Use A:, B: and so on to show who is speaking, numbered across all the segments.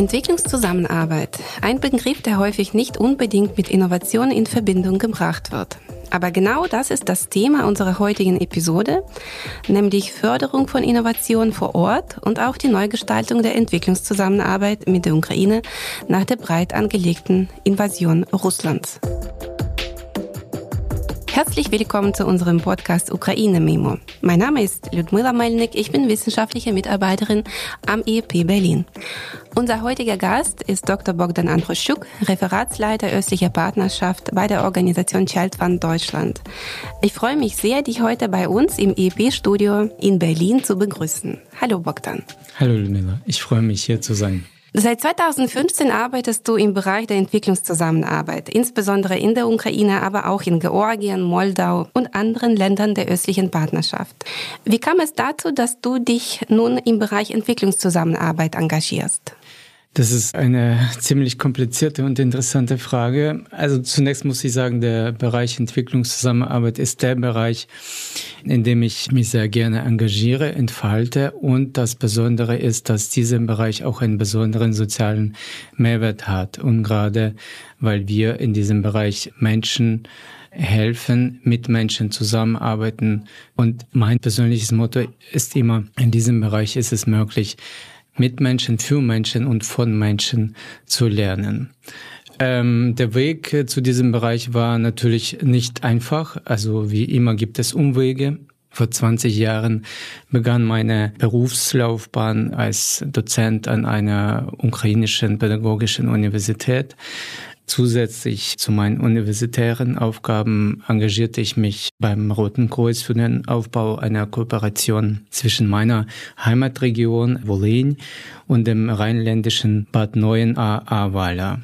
A: Entwicklungszusammenarbeit. Ein Begriff, der häufig nicht unbedingt mit Innovation in Verbindung gebracht wird. Aber genau das ist das Thema unserer heutigen Episode, nämlich Förderung von Innovation vor Ort und auch die Neugestaltung der Entwicklungszusammenarbeit mit der Ukraine nach der breit angelegten Invasion Russlands. Herzlich willkommen zu unserem Podcast Ukraine Memo. Mein Name ist Ludmila Melnik, ich bin wissenschaftliche Mitarbeiterin am IEP Berlin. Unser heutiger Gast ist Dr. Bogdan Androschuk, Referatsleiter östlicher Partnerschaft bei der Organisation Child Fund Deutschland. Ich freue mich sehr, dich heute bei uns im IEP-Studio in Berlin zu begrüßen. Hallo Bogdan.
B: Hallo Ludmila, ich freue mich hier zu sein.
A: Seit 2015 arbeitest du im Bereich der Entwicklungszusammenarbeit, insbesondere in der Ukraine, aber auch in Georgien, Moldau und anderen Ländern der östlichen Partnerschaft. Wie kam es dazu, dass du dich nun im Bereich Entwicklungszusammenarbeit engagierst?
B: Das ist eine ziemlich komplizierte und interessante Frage. Also zunächst muss ich sagen, der Bereich Entwicklungszusammenarbeit ist der Bereich, in dem ich mich sehr gerne engagiere, entfalte. Und das Besondere ist, dass dieser Bereich auch einen besonderen sozialen Mehrwert hat. Und gerade weil wir in diesem Bereich Menschen helfen, mit Menschen zusammenarbeiten. Und mein persönliches Motto ist immer, in diesem Bereich ist es möglich, mit Menschen, für Menschen und von Menschen zu lernen. Ähm, der Weg äh, zu diesem Bereich war natürlich nicht einfach. Also wie immer gibt es Umwege. Vor 20 Jahren begann meine Berufslaufbahn als Dozent an einer ukrainischen pädagogischen Universität. Zusätzlich zu meinen universitären Aufgaben engagierte ich mich beim Roten Kreuz für den Aufbau einer Kooperation zwischen meiner Heimatregion Wolin und dem rheinländischen Bad Neuenahr-Ahrweiler.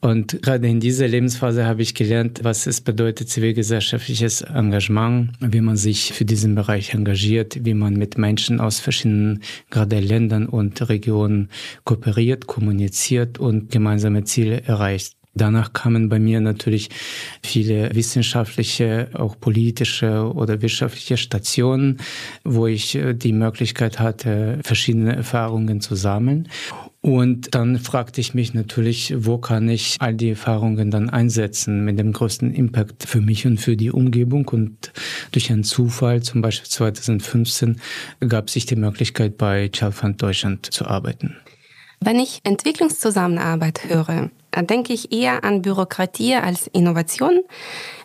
B: Und gerade in dieser Lebensphase habe ich gelernt, was es bedeutet, zivilgesellschaftliches Engagement, wie man sich für diesen Bereich engagiert, wie man mit Menschen aus verschiedenen gerade Ländern und Regionen kooperiert, kommuniziert und gemeinsame Ziele erreicht. Danach kamen bei mir natürlich viele wissenschaftliche, auch politische oder wirtschaftliche Stationen, wo ich äh, die Möglichkeit hatte, verschiedene Erfahrungen zu sammeln. Und dann fragte ich mich natürlich, wo kann ich all die Erfahrungen dann einsetzen mit dem größten Impact für mich und für die Umgebung. Und durch einen Zufall, zum Beispiel 2015, gab sich die Möglichkeit, bei Child Fund Deutschland zu arbeiten.
A: Wenn ich Entwicklungszusammenarbeit höre, denke ich eher an Bürokratie als Innovation.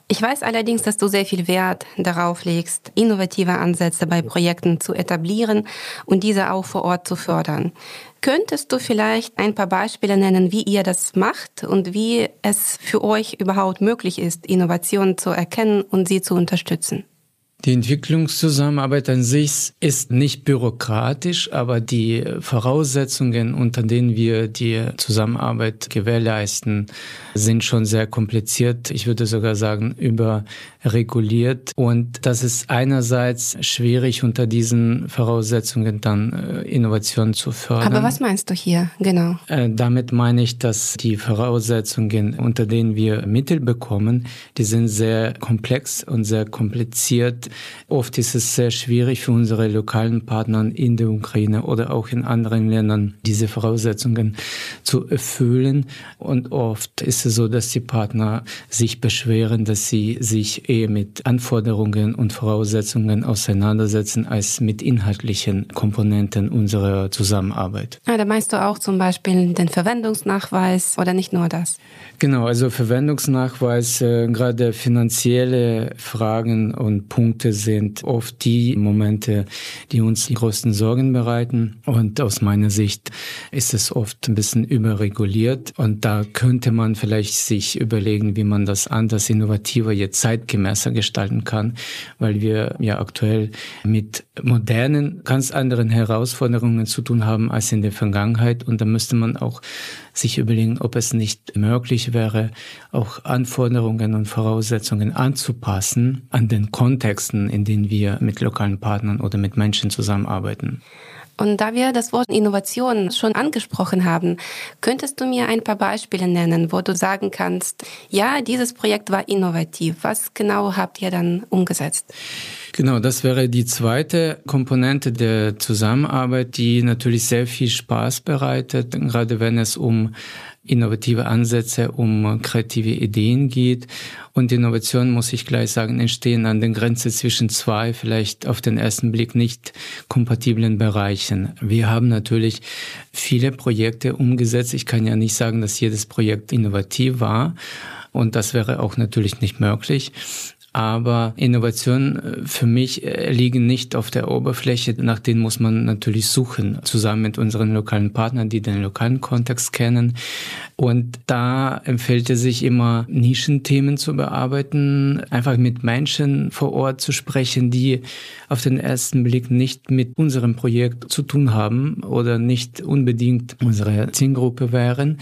A: Ich weiß allerdings, dass du sehr viel Wert darauf legst, innovative Ansätze bei Projekten zu etablieren und diese auch vor Ort zu fördern. Könntest du vielleicht ein paar Beispiele nennen, wie ihr das macht und wie es für euch überhaupt möglich ist, Innovationen zu erkennen und sie zu unterstützen?
B: Die Entwicklungszusammenarbeit an sich ist nicht bürokratisch, aber die Voraussetzungen, unter denen wir die Zusammenarbeit gewährleisten, sind schon sehr kompliziert. Ich würde sogar sagen, überreguliert. Und das ist einerseits schwierig, unter diesen Voraussetzungen dann äh, Innovation zu fördern.
A: Aber was meinst du hier genau?
B: Äh, damit meine ich, dass die Voraussetzungen, unter denen wir Mittel bekommen, die sind sehr komplex und sehr kompliziert Oft ist es sehr schwierig für unsere lokalen Partner in der Ukraine oder auch in anderen Ländern, diese Voraussetzungen zu erfüllen. Und oft ist es so, dass die Partner sich beschweren, dass sie sich eher mit Anforderungen und Voraussetzungen auseinandersetzen als mit inhaltlichen Komponenten unserer Zusammenarbeit.
A: Ja, da meinst du auch zum Beispiel den Verwendungsnachweis oder nicht nur das?
B: Genau, also Verwendungsnachweis, äh, gerade finanzielle Fragen und Punkte sind oft die Momente, die uns die größten Sorgen bereiten. Und aus meiner Sicht ist es oft ein bisschen überreguliert. Und da könnte man vielleicht sich überlegen, wie man das anders, innovativer, jetzt zeitgemäßer gestalten kann, weil wir ja aktuell mit modernen, ganz anderen Herausforderungen zu tun haben als in der Vergangenheit. Und da müsste man auch sich überlegen, ob es nicht möglich wäre, auch Anforderungen und Voraussetzungen anzupassen an den Kontexten, in denen wir mit lokalen Partnern oder mit Menschen zusammenarbeiten.
A: Und da wir das Wort Innovation schon angesprochen haben, könntest du mir ein paar Beispiele nennen, wo du sagen kannst, ja, dieses Projekt war innovativ. Was genau habt ihr dann umgesetzt?
B: Genau, das wäre die zweite Komponente der Zusammenarbeit, die natürlich sehr viel Spaß bereitet, gerade wenn es um innovative Ansätze, um kreative Ideen geht. Und Innovation, muss ich gleich sagen, entstehen an der Grenze zwischen zwei, vielleicht auf den ersten Blick nicht kompatiblen Bereichen. Wir haben natürlich viele Projekte umgesetzt. Ich kann ja nicht sagen, dass jedes Projekt innovativ war. Und das wäre auch natürlich nicht möglich. Aber Innovationen äh, für mich äh, liegen nicht auf der Oberfläche. Nach denen muss man natürlich suchen, zusammen mit unseren lokalen Partnern, die den lokalen Kontext kennen. Und da empfiehlt es sich immer, Nischenthemen zu bearbeiten, einfach mit Menschen vor Ort zu sprechen, die auf den ersten Blick nicht mit unserem Projekt zu tun haben oder nicht unbedingt unsere Zielgruppe wären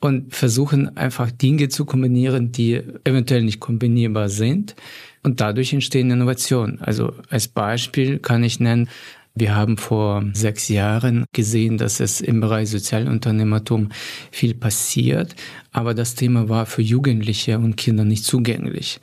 B: und versuchen einfach Dinge zu kombinieren, die eventuell nicht kombinierbar sind. Und dadurch entstehen Innovationen. Also als Beispiel kann ich nennen, wir haben vor sechs Jahren gesehen, dass es im Bereich Sozialunternehmertum viel passiert, aber das Thema war für Jugendliche und Kinder nicht zugänglich.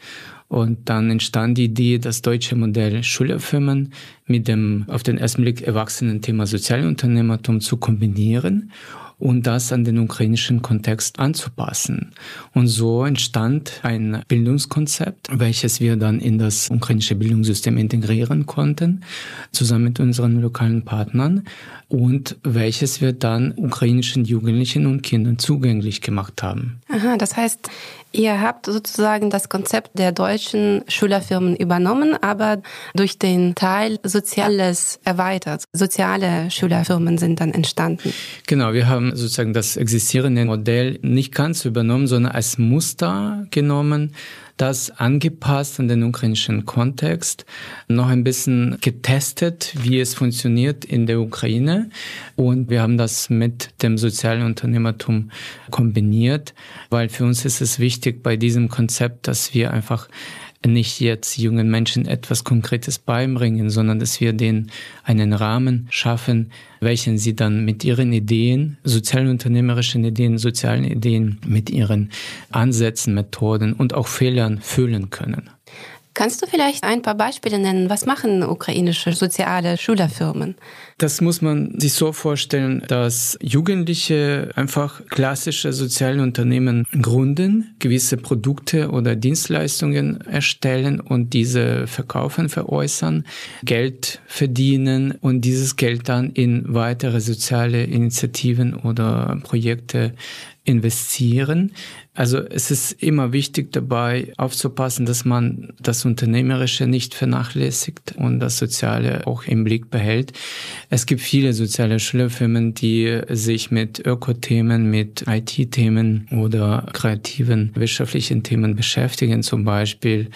B: Und dann entstand die Idee, das deutsche Modell Schülerfirmen mit dem auf den ersten Blick erwachsenen Thema Sozialunternehmertum zu kombinieren und das an den ukrainischen Kontext anzupassen. Und so entstand ein Bildungskonzept, welches wir dann in das ukrainische Bildungssystem integrieren konnten, zusammen mit unseren lokalen Partnern und welches wir dann ukrainischen Jugendlichen und Kindern zugänglich gemacht haben.
A: Aha, das heißt, Ihr habt sozusagen das Konzept der deutschen Schülerfirmen übernommen, aber durch den Teil Soziales erweitert. Soziale Schülerfirmen sind dann entstanden.
B: Genau, wir haben sozusagen das existierende Modell nicht ganz übernommen, sondern als Muster genommen das angepasst an den ukrainischen Kontext, noch ein bisschen getestet, wie es funktioniert in der Ukraine. Und wir haben das mit dem sozialen Unternehmertum kombiniert, weil für uns ist es wichtig bei diesem Konzept, dass wir einfach nicht jetzt jungen Menschen etwas Konkretes beibringen, sondern dass wir denen einen Rahmen schaffen, welchen sie dann mit ihren Ideen, sozialunternehmerischen Ideen, sozialen Ideen, mit ihren Ansätzen, Methoden und auch Fehlern füllen können.
A: Kannst du vielleicht ein paar Beispiele nennen? Was machen ukrainische soziale Schülerfirmen?
B: Das muss man sich so vorstellen, dass Jugendliche einfach klassische soziale Unternehmen gründen, gewisse Produkte oder Dienstleistungen erstellen und diese verkaufen, veräußern, Geld verdienen und dieses Geld dann in weitere soziale Initiativen oder Projekte investieren. Also es ist immer wichtig dabei aufzupassen, dass man das Unternehmerische nicht vernachlässigt und das Soziale auch im Blick behält. Es gibt viele soziale Schülerfirmen, die sich mit Ökothemen, mit IT-Themen oder kreativen wirtschaftlichen Themen beschäftigen, zum Beispiel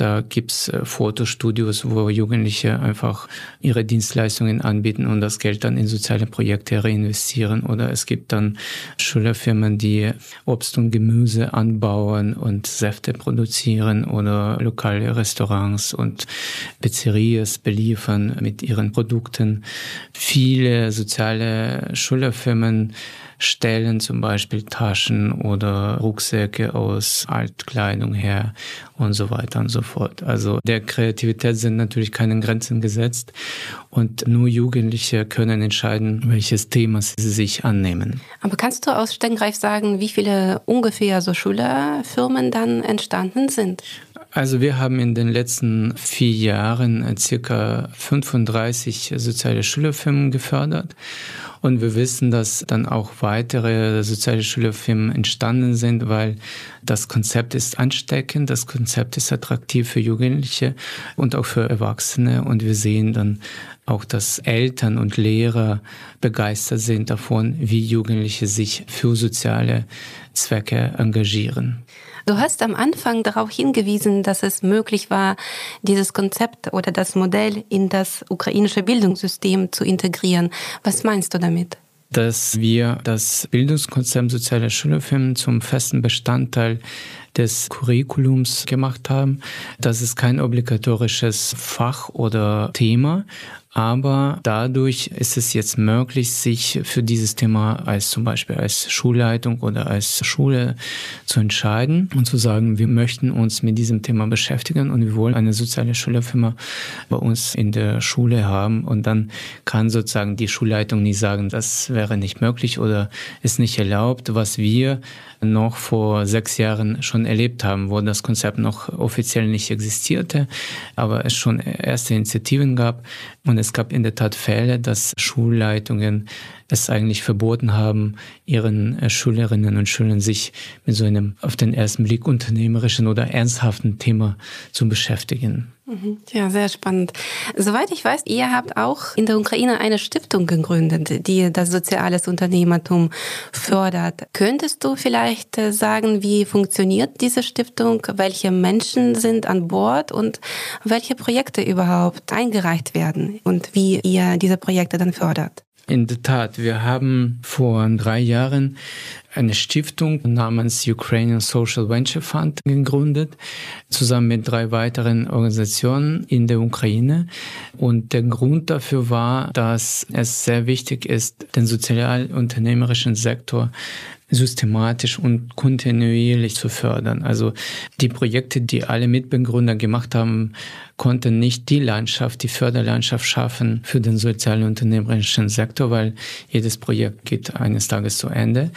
B: da gibt's äh, Fotostudios, wo Jugendliche einfach ihre Dienstleistungen anbieten und das Geld dann in soziale Projekte reinvestieren. Oder es gibt dann Schülerfirmen, die Obst und Gemüse anbauen und Säfte produzieren oder lokale Restaurants und Pizzerias beliefern mit ihren Produkten. Viele soziale Schülerfirmen stellen zum Beispiel Taschen oder Rucksäcke aus Altkleidung her und so weiter und so fort. Also der Kreativität sind natürlich keine Grenzen gesetzt und nur Jugendliche können entscheiden, welches Thema sie sich annehmen.
A: Aber kannst du aus Stengreif sagen, wie viele ungefähr so Schülerfirmen dann entstanden sind?
B: Also wir haben in den letzten vier Jahren circa 35 soziale Schülerfirmen gefördert und wir wissen, dass dann auch weitere soziale Schülerfirmen entstanden sind, weil das Konzept ist ansteckend, das Konzept ist attraktiv für Jugendliche und auch für Erwachsene. Und wir sehen dann auch, dass Eltern und Lehrer begeistert sind davon, wie Jugendliche sich für soziale Zwecke engagieren.
A: Du hast am Anfang darauf hingewiesen, dass es möglich war, dieses Konzept oder das Modell in das ukrainische Bildungssystem zu integrieren. Was meinst du damit?
B: Dass wir das Bildungskonzept sozialer Schülerfirmen zum festen Bestandteil des Curriculums gemacht haben. Das ist kein obligatorisches Fach oder Thema, aber dadurch ist es jetzt möglich, sich für dieses Thema als zum Beispiel als Schulleitung oder als Schule zu entscheiden und zu sagen, wir möchten uns mit diesem Thema beschäftigen und wir wollen eine soziale Schülerfirma bei uns in der Schule haben. Und dann kann sozusagen die Schulleitung nicht sagen, das wäre nicht möglich oder ist nicht erlaubt, was wir noch vor sechs Jahren schon erlebt haben, wo das Konzept noch offiziell nicht existierte, aber es schon erste Initiativen gab. Und es gab in der Tat Fälle, dass Schulleitungen es eigentlich verboten haben, ihren äh, Schülerinnen und Schülern sich mit so einem auf den ersten Blick unternehmerischen oder ernsthaften Thema zu beschäftigen.
A: Mhm. Ja, sehr spannend. Soweit ich weiß, ihr habt auch in der Ukraine eine Stiftung gegründet, die das soziales Unternehmertum fördert. Könntest du vielleicht äh, sagen, wie funktioniert diese Stiftung? Welche Menschen sind an Bord und welche Projekte überhaupt eingereicht werden und wie ihr diese Projekte dann fördert?
B: In der Tat, wir haben vor drei Jahren eine Stiftung namens Ukrainian Social Venture Fund gegründet, zusammen mit drei weiteren Organisationen in der Ukraine. Und der Grund dafür war, dass es sehr wichtig ist, den sozialunternehmerischen Sektor systematisch und kontinuierlich zu fördern. Also die Projekte, die alle Mitbegründer gemacht haben, konnten nicht die Landschaft, die Förderlandschaft schaffen für den sozialen unternehmerischen Sektor, weil jedes Projekt geht eines Tages zu Ende.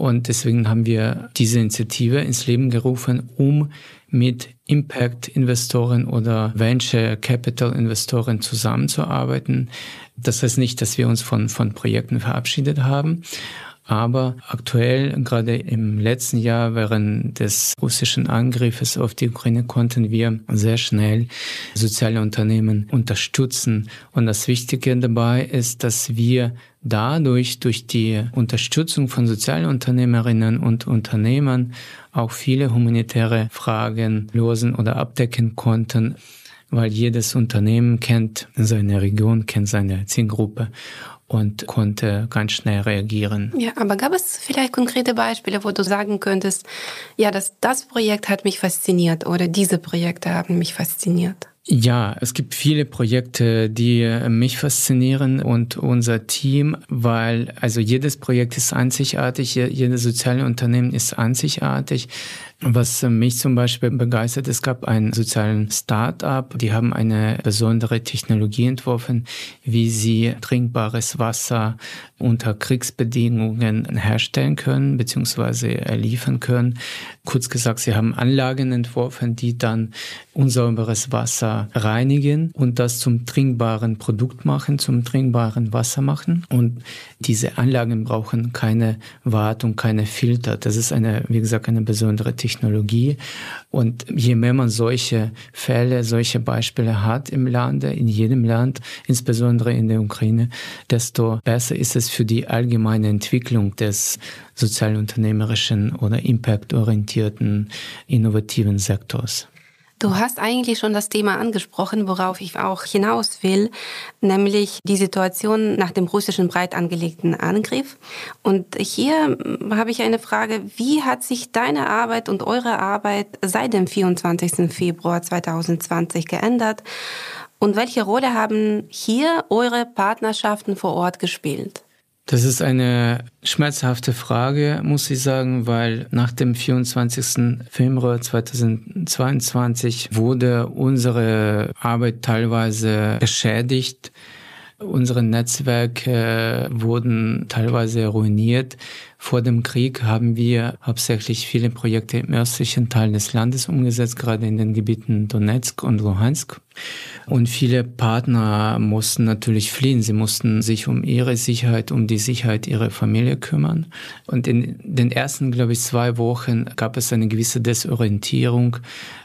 B: Und deswegen haben wir diese Initiative ins Leben gerufen, um mit Impact-Investoren oder Venture Capital-Investoren zusammenzuarbeiten. Das heißt nicht, dass wir uns von, von Projekten verabschiedet haben, aber aktuell, gerade im letzten Jahr während des russischen Angriffes auf die Ukraine, konnten wir sehr schnell soziale Unternehmen unterstützen. Und das Wichtige dabei ist, dass wir dadurch, durch die Unterstützung von Sozialunternehmerinnen und Unternehmern, auch viele humanitäre Fragen lösen oder abdecken konnten weil jedes Unternehmen kennt seine Region, kennt seine Zielgruppe und konnte ganz schnell reagieren.
A: Ja, aber gab es vielleicht konkrete Beispiele, wo du sagen könntest, ja, das, das Projekt hat mich fasziniert oder diese Projekte haben mich fasziniert?
B: Ja, es gibt viele Projekte, die mich faszinieren und unser Team, weil also jedes Projekt ist einzigartig, jedes soziale Unternehmen ist einzigartig. Was mich zum Beispiel begeistert, es gab einen sozialen Start-up, die haben eine besondere Technologie entworfen, wie sie trinkbares Wasser unter Kriegsbedingungen herstellen können bzw. liefern können. Kurz gesagt, sie haben Anlagen entworfen, die dann unsauberes Reinigen und das zum trinkbaren Produkt machen, zum trinkbaren Wasser machen. Und diese Anlagen brauchen keine Wartung, keine Filter. Das ist eine, wie gesagt, eine besondere Technologie. Und je mehr man solche Fälle, solche Beispiele hat im Lande, in jedem Land, insbesondere in der Ukraine, desto besser ist es für die allgemeine Entwicklung des sozialunternehmerischen oder impactorientierten innovativen Sektors.
A: Du hast eigentlich schon das Thema angesprochen, worauf ich auch hinaus will, nämlich die Situation nach dem russischen breit angelegten Angriff. Und hier habe ich eine Frage, wie hat sich deine Arbeit und eure Arbeit seit dem 24. Februar 2020 geändert? Und welche Rolle haben hier eure Partnerschaften vor Ort gespielt?
B: Das ist eine schmerzhafte Frage, muss ich sagen, weil nach dem 24. Februar 2022 wurde unsere Arbeit teilweise beschädigt. Unsere Netzwerke wurden teilweise ruiniert. Vor dem Krieg haben wir hauptsächlich viele Projekte im östlichen Teil des Landes umgesetzt, gerade in den Gebieten Donetsk und Luhansk. Und viele Partner mussten natürlich fliehen. Sie mussten sich um ihre Sicherheit, um die Sicherheit ihrer Familie kümmern. Und in den ersten, glaube ich, zwei Wochen gab es eine gewisse Desorientierung,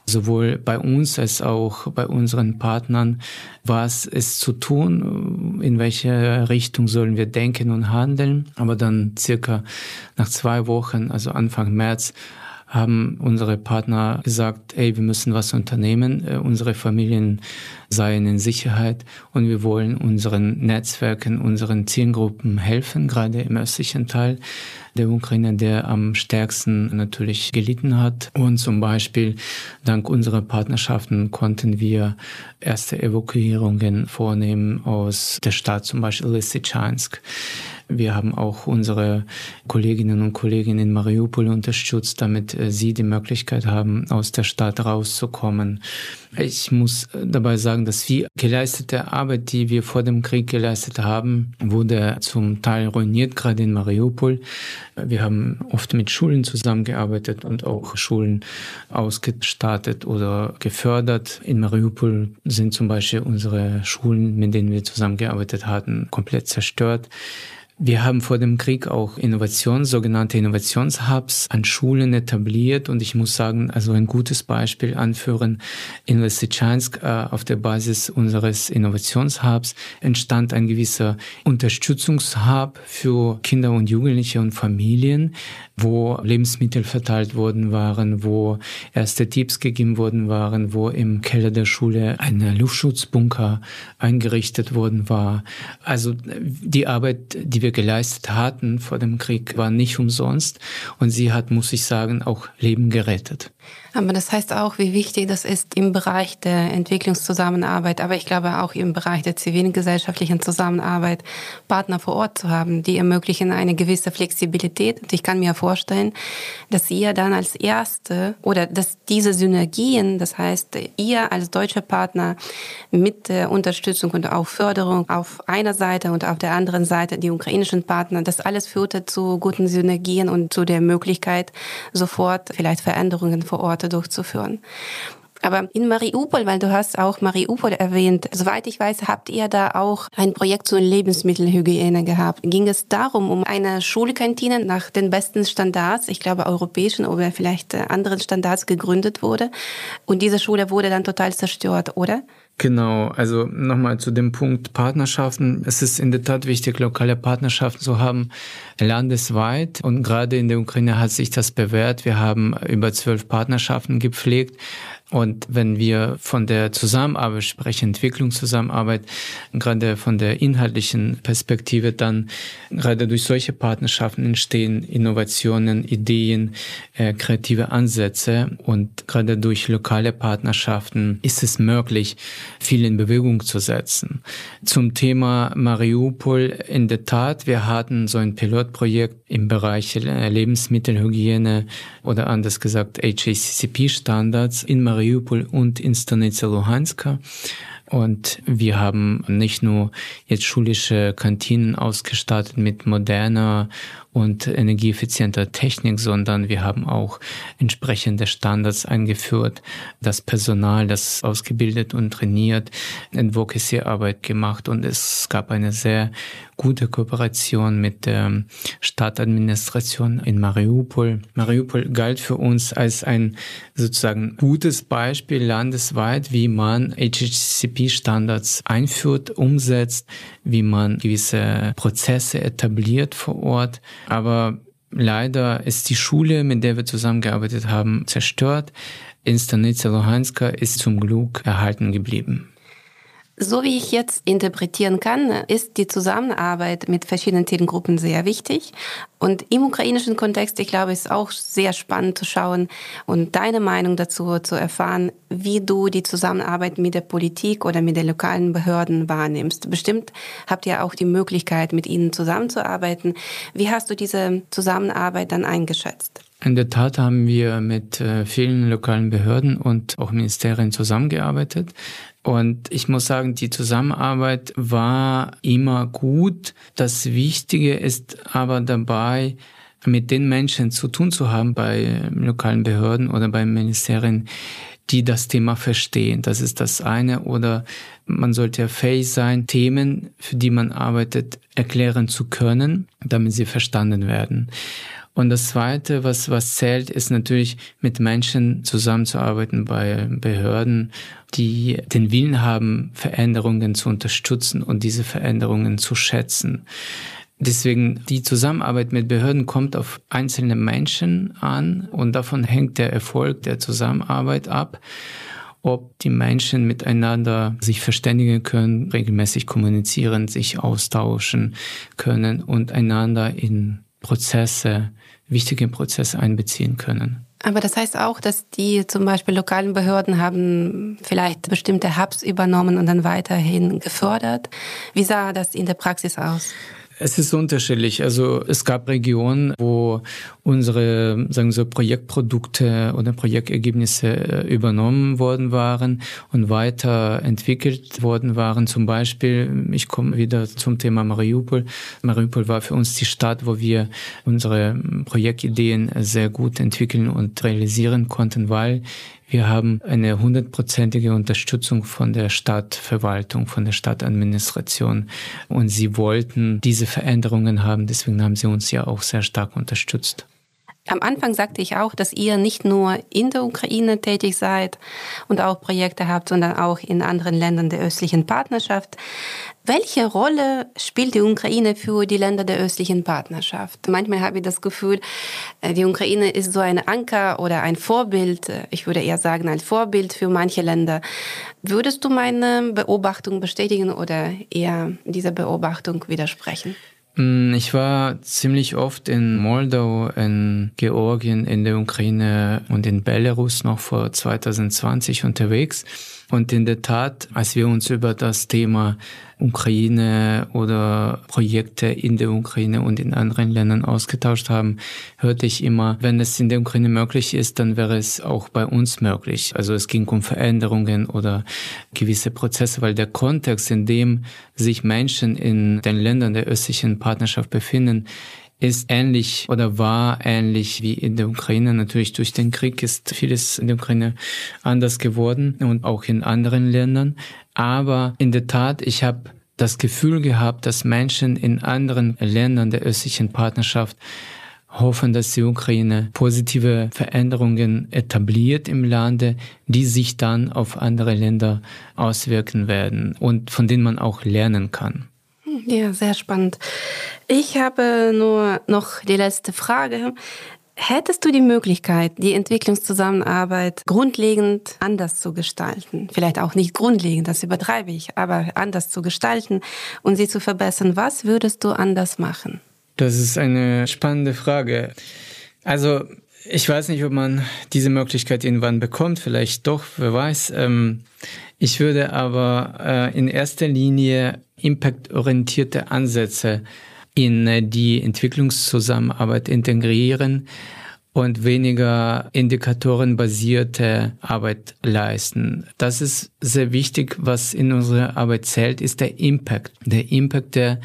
B: sowohl bei uns als auch bei unseren Partnern. Was ist zu tun? In welche Richtung sollen wir denken und handeln? Aber dann circa nach zwei Wochen, also Anfang März, haben unsere Partner gesagt, ey, wir müssen was unternehmen, äh, unsere Familien seien in Sicherheit und wir wollen unseren Netzwerken, unseren Zielgruppen helfen, gerade im östlichen Teil der Ukraine, der am stärksten natürlich gelitten hat. Und zum Beispiel dank unserer Partnerschaften konnten wir erste Evakuierungen vornehmen aus der Stadt, zum Beispiel Lysychansk. Wir haben auch unsere Kolleginnen und Kollegen in Mariupol unterstützt, damit äh, sie die Möglichkeit haben, aus der Stadt rauszukommen. Ich muss äh, dabei sagen, dass die geleistete Arbeit, die wir vor dem Krieg geleistet haben, wurde zum Teil ruiniert, gerade in Mariupol. Wir haben oft mit Schulen zusammengearbeitet und auch Schulen ausgestattet oder gefördert. In Mariupol sind zum Beispiel unsere Schulen, mit denen wir zusammengearbeitet hatten, komplett zerstört. Wir haben vor dem Krieg auch Innovations, sogenannte Innovationshubs an Schulen etabliert und ich muss sagen, also ein gutes Beispiel anführen. In Lysychansk äh, auf der Basis unseres Innovationshubs entstand ein gewisser Unterstützungshub für Kinder und Jugendliche und Familien, wo Lebensmittel verteilt worden waren, wo erste Tipps gegeben worden waren, wo im Keller der Schule ein Luftschutzbunker eingerichtet worden war. Also die Arbeit, die wir geleistet hatten vor dem Krieg, war nicht umsonst und sie hat, muss ich sagen, auch Leben gerettet.
A: Aber das heißt auch, wie wichtig das ist im Bereich der Entwicklungszusammenarbeit, aber ich glaube auch im Bereich der zivilgesellschaftlichen Zusammenarbeit Partner vor Ort zu haben, die ermöglichen eine gewisse Flexibilität. Und ich kann mir vorstellen, dass ihr dann als Erste oder dass diese Synergien, das heißt, ihr als deutscher Partner mit der Unterstützung und auch Förderung auf einer Seite und auf der anderen Seite die ukrainischen Partner, das alles führte zu guten Synergien und zu der Möglichkeit, sofort vielleicht Veränderungen vor Ort durchzuführen. Aber in Mariupol, weil du hast auch Mariupol erwähnt, soweit ich weiß, habt ihr da auch ein Projekt zur Lebensmittelhygiene gehabt. Ging es darum, um eine Schulkantine nach den besten Standards, ich glaube europäischen oder vielleicht äh, anderen Standards gegründet wurde und diese Schule wurde dann total zerstört, oder?
B: Genau, also nochmal zu dem Punkt Partnerschaften. Es ist in der Tat wichtig, lokale Partnerschaften zu haben, landesweit. Und gerade in der Ukraine hat sich das bewährt. Wir haben über zwölf Partnerschaften gepflegt. Und wenn wir von der Zusammenarbeit sprechen, Entwicklungszusammenarbeit, gerade von der inhaltlichen Perspektive, dann gerade durch solche Partnerschaften entstehen Innovationen, Ideen, äh, kreative Ansätze. Und gerade durch lokale Partnerschaften ist es möglich, viel in Bewegung zu setzen. Zum Thema Mariupol, in der Tat, wir hatten so ein Pilotprojekt im Bereich Lebensmittelhygiene oder anders gesagt HACCP-Standards in Mariupol Mariupol und in Stanica Luhanska. Und wir haben nicht nur jetzt schulische Kantinen ausgestattet mit moderner und energieeffizienter Technik, sondern wir haben auch entsprechende Standards eingeführt, das Personal, das ausgebildet und trainiert, Advocacy-Arbeit gemacht und es gab eine sehr gute Kooperation mit der Stadtadministration in Mariupol. Mariupol galt für uns als ein sozusagen gutes Beispiel landesweit, wie man HCCP-Standards einführt, umsetzt, wie man gewisse Prozesse etabliert vor Ort aber leider ist die Schule, mit der wir zusammengearbeitet haben, zerstört. In Stanica Luhanska ist zum Glück erhalten geblieben.
A: So wie ich jetzt interpretieren kann, ist die Zusammenarbeit mit verschiedenen Themengruppen sehr wichtig. Und im ukrainischen Kontext, ich glaube, ist auch sehr spannend zu schauen und deine Meinung dazu zu erfahren, wie du die Zusammenarbeit mit der Politik oder mit den lokalen Behörden wahrnimmst. Bestimmt habt ihr auch die Möglichkeit, mit ihnen zusammenzuarbeiten. Wie hast du diese Zusammenarbeit dann eingeschätzt?
B: In der Tat haben wir mit äh, vielen lokalen Behörden und auch Ministerien zusammengearbeitet. Und ich muss sagen, die Zusammenarbeit war immer gut. Das Wichtige ist aber dabei, mit den Menschen zu tun zu haben bei lokalen Behörden oder bei Ministerien, die das Thema verstehen. Das ist das eine. Oder man sollte fähig sein, Themen, für die man arbeitet, erklären zu können, damit sie verstanden werden. Und das Zweite, was, was zählt, ist natürlich mit Menschen zusammenzuarbeiten bei Behörden, die den Willen haben, Veränderungen zu unterstützen und diese Veränderungen zu schätzen. Deswegen die Zusammenarbeit mit Behörden kommt auf einzelne Menschen an und davon hängt der Erfolg der Zusammenarbeit ab ob die Menschen miteinander sich verständigen können, regelmäßig kommunizieren, sich austauschen können und einander in Prozesse, wichtige Prozesse einbeziehen können.
A: Aber das heißt auch, dass die zum Beispiel lokalen Behörden haben vielleicht bestimmte Hubs übernommen und dann weiterhin gefördert. Wie sah das in der Praxis aus?
B: Es ist unterschiedlich. Also es gab Regionen, wo unsere, sagen wir so, Projektprodukte oder Projektergebnisse äh, übernommen worden waren und weiterentwickelt worden waren. Zum Beispiel, ich komme wieder zum Thema Mariupol. Mariupol war für uns die Stadt, wo wir unsere Projektideen sehr gut entwickeln und realisieren konnten, weil wir haben eine hundertprozentige Unterstützung von der Stadtverwaltung, von der Stadtadministration. Und sie wollten diese Veränderungen haben. Deswegen haben sie uns ja auch sehr stark unterstützt.
A: Am Anfang sagte ich auch, dass ihr nicht nur in der Ukraine tätig seid und auch Projekte habt, sondern auch in anderen Ländern der östlichen Partnerschaft. Welche Rolle spielt die Ukraine für die Länder der östlichen Partnerschaft? Manchmal habe ich das Gefühl, äh, die Ukraine ist so ein Anker oder ein Vorbild, äh, ich würde eher sagen ein Vorbild für manche Länder. Würdest du meine Beobachtung bestätigen oder eher dieser Beobachtung widersprechen?
B: Mm, ich war ziemlich oft in Moldau, in Georgien, in der Ukraine und in Belarus noch vor 2020 unterwegs. Und in der Tat, als wir uns über das Thema Ukraine oder Projekte in der Ukraine und in anderen Ländern ausgetauscht haben, hörte ich immer, wenn es in der Ukraine möglich ist, dann wäre es auch bei uns möglich. Also es ging um Veränderungen oder gewisse Prozesse, weil der Kontext, in dem sich Menschen in den Ländern der östlichen Partnerschaft befinden, ist ähnlich oder war ähnlich wie in der Ukraine. Natürlich durch den Krieg ist vieles in der Ukraine anders geworden und auch in anderen Ländern. Aber in der Tat, ich habe das Gefühl gehabt, dass Menschen in anderen Ländern der östlichen Partnerschaft hoffen, dass die Ukraine positive Veränderungen etabliert im Lande, die sich dann auf andere Länder auswirken werden und von denen man auch lernen kann.
A: Ja, sehr spannend. Ich habe nur noch die letzte Frage. Hättest du die Möglichkeit, die Entwicklungszusammenarbeit grundlegend anders zu gestalten, vielleicht auch nicht grundlegend, das übertreibe ich, aber anders zu gestalten und sie zu verbessern, was würdest du anders machen?
B: Das ist eine spannende Frage. Also ich weiß nicht, ob man diese Möglichkeit irgendwann bekommt, vielleicht doch, wer weiß. Ähm, ich würde aber äh, in erster Linie impactorientierte Ansätze in äh, die Entwicklungszusammenarbeit integrieren und weniger indikatorenbasierte Arbeit leisten. Das ist sehr wichtig. Was in unserer Arbeit zählt, ist der Impact. Der Impact, der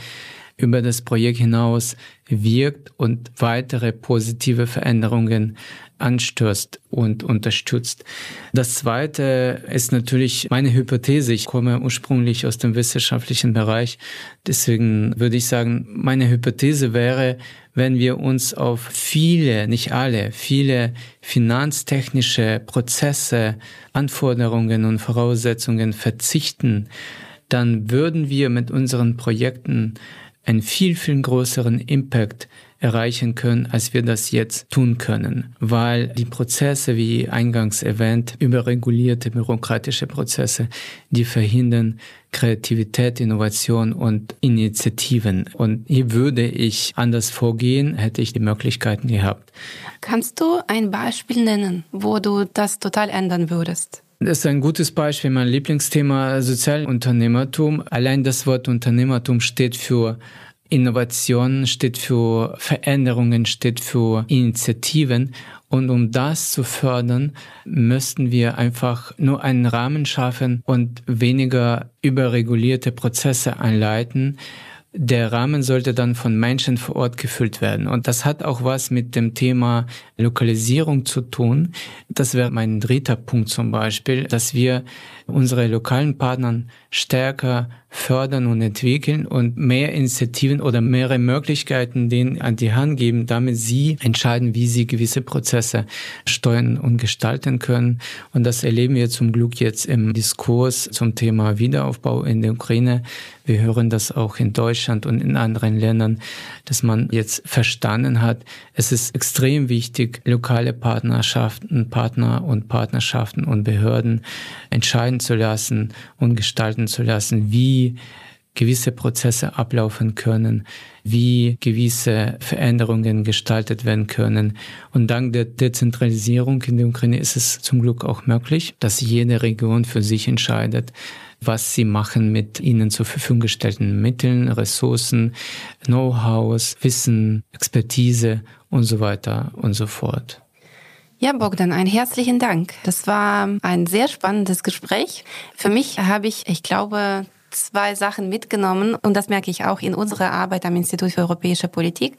B: über das Projekt hinaus wirkt und weitere positive Veränderungen anstößt und unterstützt. Das zweite ist natürlich meine Hypothese. Ich komme ursprünglich aus dem wissenschaftlichen Bereich. Deswegen würde ich sagen, meine Hypothese wäre, wenn wir uns auf viele, nicht alle, viele finanztechnische Prozesse, Anforderungen und Voraussetzungen verzichten, dann würden wir mit unseren Projekten einen viel, viel größeren Impact erreichen können, als wir das jetzt tun können, weil die Prozesse, wie eingangs erwähnt, überregulierte bürokratische Prozesse, die verhindern Kreativität, Innovation und Initiativen. Und hier würde ich anders vorgehen, hätte ich die Möglichkeiten gehabt.
A: Kannst du ein Beispiel nennen, wo du das total ändern würdest?
B: Das ist ein gutes Beispiel, mein Lieblingsthema Sozialunternehmertum. Allein das Wort Unternehmertum steht für Innovation, steht für Veränderungen, steht für Initiativen. Und um das zu fördern, müssten wir einfach nur einen Rahmen schaffen und weniger überregulierte Prozesse einleiten, der Rahmen sollte dann von Menschen vor Ort gefüllt werden. Und das hat auch was mit dem Thema Lokalisierung zu tun. Das wäre mein dritter Punkt zum Beispiel, dass wir unsere lokalen Partnern stärker fördern und entwickeln und mehr Initiativen oder mehrere Möglichkeiten denen an die Hand geben, damit sie entscheiden, wie sie gewisse Prozesse steuern und gestalten können. Und das erleben wir zum Glück jetzt im Diskurs zum Thema Wiederaufbau in der Ukraine. Wir hören das auch in Deutschland und in anderen Ländern, dass man jetzt verstanden hat, es ist extrem wichtig, lokale Partnerschaften, Partner und Partnerschaften und Behörden entscheiden zu lassen und gestalten zu lassen, wie gewisse Prozesse ablaufen können, wie gewisse Veränderungen gestaltet werden können. Und dank der Dezentralisierung in der Ukraine ist es zum Glück auch möglich, dass jede Region für sich entscheidet, was sie machen mit ihnen zur Verfügung gestellten Mitteln, Ressourcen, Know-hows, Wissen, Expertise und so weiter und so fort.
A: Ja, Bogdan, einen herzlichen Dank. Das war ein sehr spannendes Gespräch. Für mich habe ich, ich glaube, zwei Sachen mitgenommen und das merke ich auch in unserer Arbeit am Institut für europäische Politik,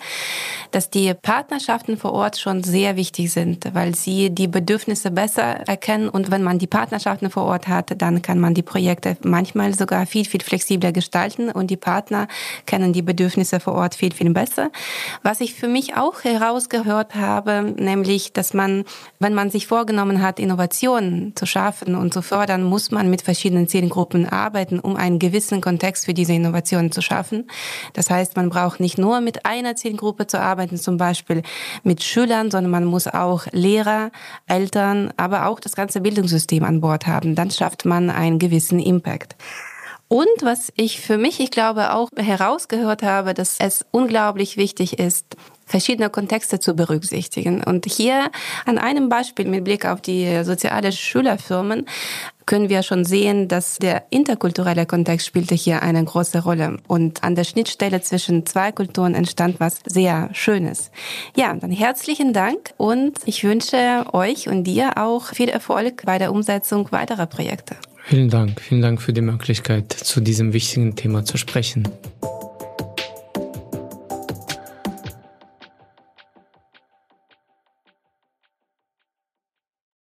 A: dass die Partnerschaften vor Ort schon sehr wichtig sind, weil sie die Bedürfnisse besser erkennen und wenn man die Partnerschaften vor Ort hat, dann kann man die Projekte manchmal sogar viel, viel flexibler gestalten und die Partner kennen die Bedürfnisse vor Ort viel, viel besser. Was ich für mich auch herausgehört habe, nämlich, dass man, wenn man sich vorgenommen hat, Innovationen zu schaffen und zu fördern, muss man mit verschiedenen Zielgruppen arbeiten, um ein gewissen Kontext für diese Innovationen zu schaffen. Das heißt, man braucht nicht nur mit einer Zielgruppe zu arbeiten, zum Beispiel mit Schülern, sondern man muss auch Lehrer, Eltern, aber auch das ganze Bildungssystem an Bord haben. Dann schafft man einen gewissen Impact. Und was ich für mich, ich glaube, auch herausgehört habe, dass es unglaublich wichtig ist, verschiedene Kontexte zu berücksichtigen. Und hier an einem Beispiel mit Blick auf die soziale Schülerfirmen können wir schon sehen, dass der interkulturelle Kontext spielte hier eine große Rolle. Und an der Schnittstelle zwischen zwei Kulturen entstand was sehr Schönes. Ja, dann herzlichen Dank und ich wünsche euch und dir auch viel Erfolg bei der Umsetzung weiterer Projekte.
B: Vielen Dank. Vielen Dank für die Möglichkeit, zu diesem wichtigen Thema zu sprechen.